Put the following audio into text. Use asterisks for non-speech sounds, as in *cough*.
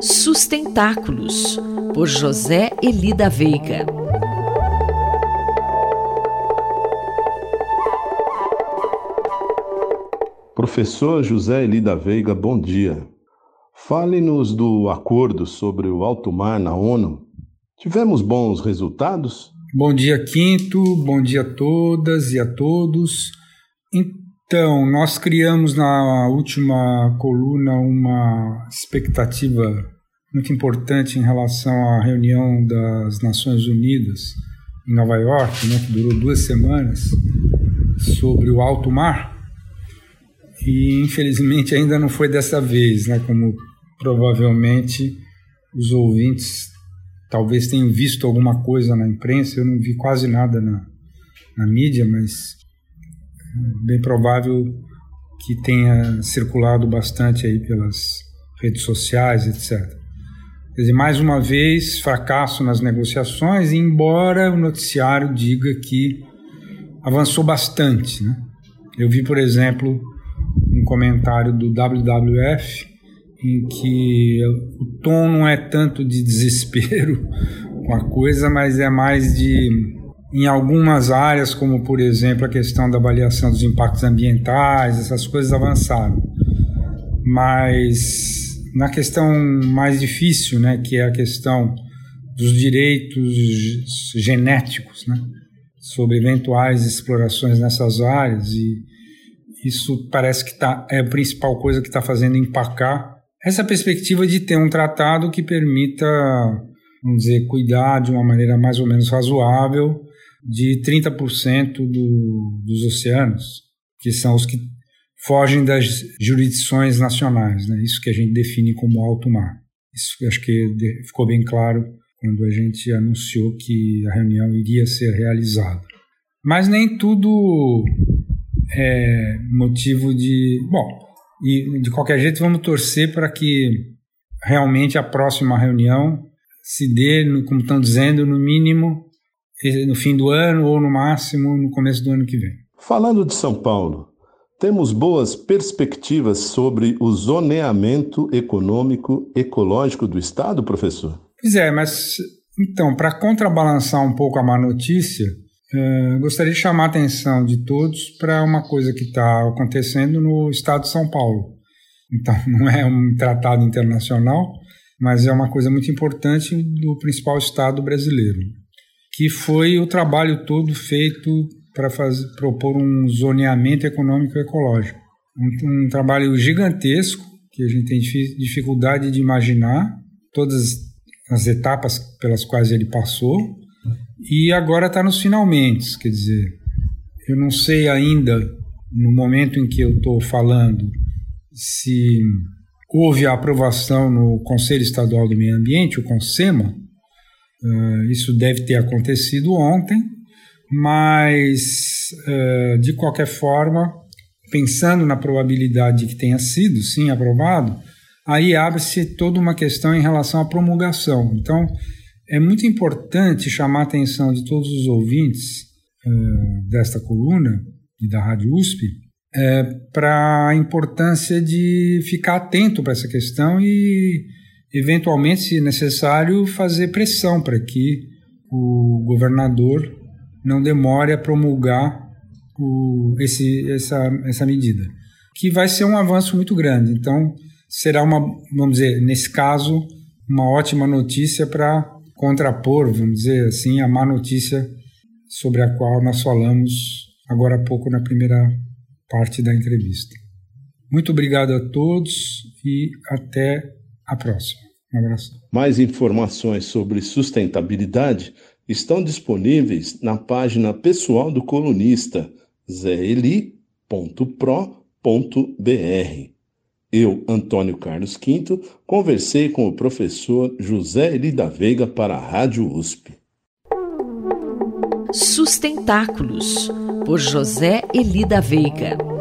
Sustentáculos, por José Elida Veiga. Professor José Elida Veiga, bom dia. Fale-nos do acordo sobre o alto mar na ONU. Tivemos bons resultados? Bom dia, Quinto. Bom dia a todas e a todos. Então, nós criamos na última coluna uma expectativa muito importante em relação à reunião das Nações Unidas em Nova York, né, que durou duas semanas, sobre o alto mar. E infelizmente ainda não foi dessa vez, né, como provavelmente os ouvintes talvez tenham visto alguma coisa na imprensa. Eu não vi quase nada na, na mídia, mas bem provável que tenha circulado bastante aí pelas redes sociais, etc. Quer dizer, mais uma vez, fracasso nas negociações, embora o noticiário diga que avançou bastante. Né? Eu vi, por exemplo, um comentário do WWF em que o tom não é tanto de desespero *laughs* com a coisa, mas é mais de em algumas áreas, como por exemplo a questão da avaliação dos impactos ambientais, essas coisas avançaram. Mas na questão mais difícil, né, que é a questão dos direitos genéticos, né, sobre eventuais explorações nessas áreas e isso parece que tá, é a principal coisa que está fazendo empacar essa perspectiva de ter um tratado que permita, vamos dizer, cuidar de uma maneira mais ou menos razoável de 30% do, dos oceanos, que são os que fogem das jurisdições nacionais, né? isso que a gente define como alto mar. Isso acho que ficou bem claro quando a gente anunciou que a reunião iria ser realizada. Mas nem tudo é motivo de. Bom, e de qualquer jeito vamos torcer para que realmente a próxima reunião se dê, como estão dizendo, no mínimo no fim do ano ou no máximo no começo do ano que vem. Falando de São Paulo, temos boas perspectivas sobre o zoneamento econômico ecológico do estado, professor? Pois é, mas então, para contrabalançar um pouco a má notícia, eh, gostaria de chamar a atenção de todos para uma coisa que está acontecendo no estado de São Paulo. Então, *laughs* não é um tratado internacional, mas é uma coisa muito importante do principal estado brasileiro que foi o trabalho todo feito para propor um zoneamento econômico ecológico. Um, um, trabalho gigantesco que a gente tem dificuldade de imaginar todas as etapas pelas quais ele passou e agora está nos finalmente, quer dizer, eu não sei ainda no momento em que eu estou falando se houve a aprovação no Conselho Estadual do Meio Ambiente, o CONSEMA, Uh, isso deve ter acontecido ontem, mas uh, de qualquer forma, pensando na probabilidade de que tenha sido sim aprovado, aí abre-se toda uma questão em relação à promulgação. Então, é muito importante chamar a atenção de todos os ouvintes uh, desta coluna e da Rádio USP para a importância de ficar atento para essa questão e eventualmente, se necessário, fazer pressão para que o governador não demore a promulgar o, esse, essa, essa medida, que vai ser um avanço muito grande. Então, será uma, vamos dizer, nesse caso, uma ótima notícia para contrapor, vamos dizer assim, a má notícia sobre a qual nós falamos agora há pouco na primeira parte da entrevista. Muito obrigado a todos e até a próxima. Um abraço. Mais informações sobre sustentabilidade estão disponíveis na página pessoal do colunista zeli.pro.br. Eu, Antônio Carlos Quinto, conversei com o professor José Eli da Veiga para a Rádio USP. Sustentáculos, por José Eli da Veiga.